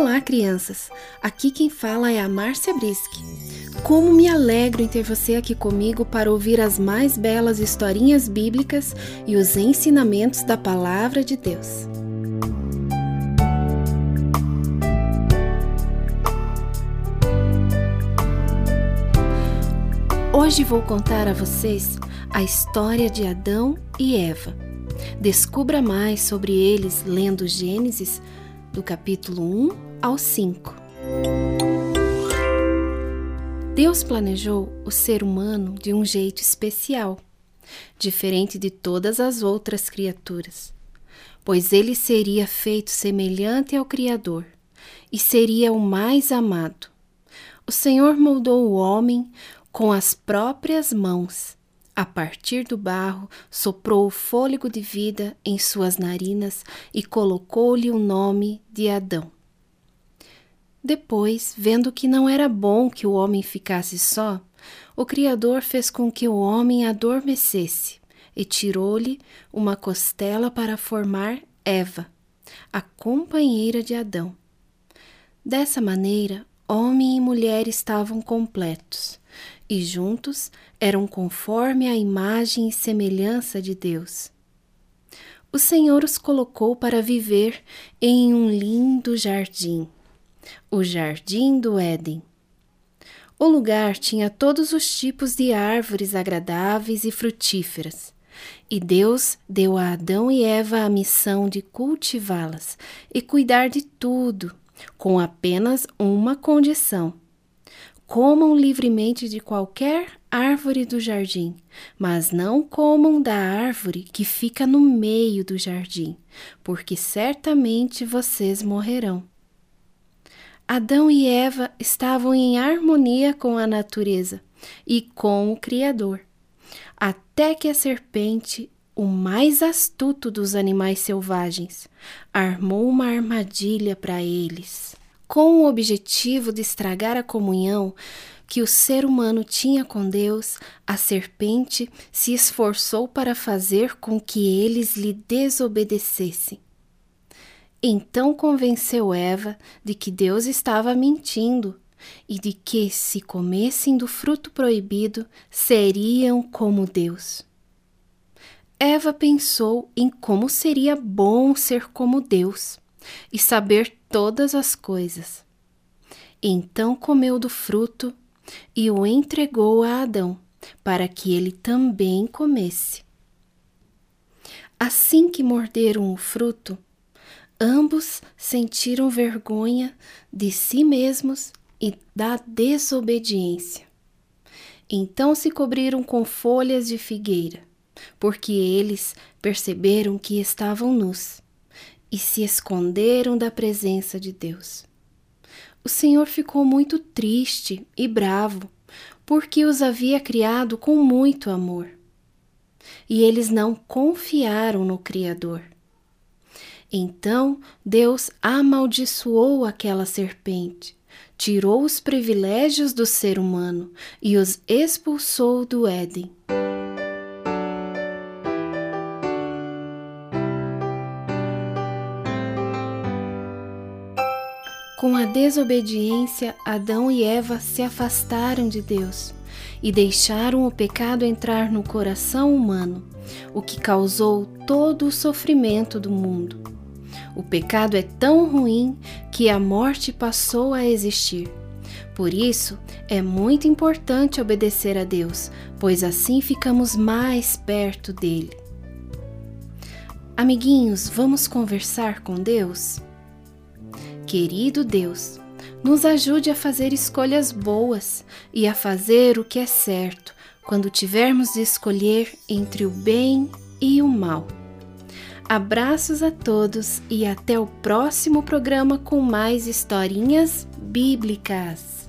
Olá, crianças! Aqui quem fala é a Márcia Brisque. Como me alegro em ter você aqui comigo para ouvir as mais belas historinhas bíblicas e os ensinamentos da Palavra de Deus. Hoje vou contar a vocês a história de Adão e Eva. Descubra mais sobre eles lendo Gênesis do capítulo 1 ao 5. Deus planejou o ser humano de um jeito especial, diferente de todas as outras criaturas, pois ele seria feito semelhante ao Criador e seria o mais amado. O Senhor moldou o homem com as próprias mãos. A partir do barro, soprou o fôlego de vida em suas narinas e colocou-lhe o nome de Adão. Depois, vendo que não era bom que o homem ficasse só, o Criador fez com que o homem adormecesse e tirou-lhe uma costela para formar Eva, a companheira de Adão. Dessa maneira, homem e mulher estavam completos e juntos eram conforme a imagem e semelhança de Deus. O Senhor os colocou para viver em um lindo jardim, o Jardim do Éden. O lugar tinha todos os tipos de árvores agradáveis e frutíferas, e Deus deu a Adão e Eva a missão de cultivá-las e cuidar de tudo, com apenas uma condição Comam livremente de qualquer árvore do jardim, mas não comam da árvore que fica no meio do jardim, porque certamente vocês morrerão. Adão e Eva estavam em harmonia com a natureza e com o Criador, até que a serpente, o mais astuto dos animais selvagens, armou uma armadilha para eles com o objetivo de estragar a comunhão que o ser humano tinha com Deus, a serpente se esforçou para fazer com que eles lhe desobedecessem. Então convenceu Eva de que Deus estava mentindo e de que, se comessem do fruto proibido, seriam como Deus. Eva pensou em como seria bom ser como Deus e saber todas as coisas. Então comeu do fruto e o entregou a Adão, para que ele também comesse. Assim que morderam o fruto, ambos sentiram vergonha de si mesmos e da desobediência. Então se cobriram com folhas de figueira, porque eles perceberam que estavam nus e se esconderam da presença de Deus. O Senhor ficou muito triste e bravo, porque os havia criado com muito amor. E eles não confiaram no Criador. Então Deus amaldiçoou aquela serpente, tirou os privilégios do ser humano e os expulsou do Éden. Com a desobediência, Adão e Eva se afastaram de Deus e deixaram o pecado entrar no coração humano, o que causou todo o sofrimento do mundo. O pecado é tão ruim que a morte passou a existir. Por isso, é muito importante obedecer a Deus, pois assim ficamos mais perto dele. Amiguinhos, vamos conversar com Deus? Querido Deus, nos ajude a fazer escolhas boas e a fazer o que é certo quando tivermos de escolher entre o bem e o mal. Abraços a todos e até o próximo programa com mais historinhas bíblicas.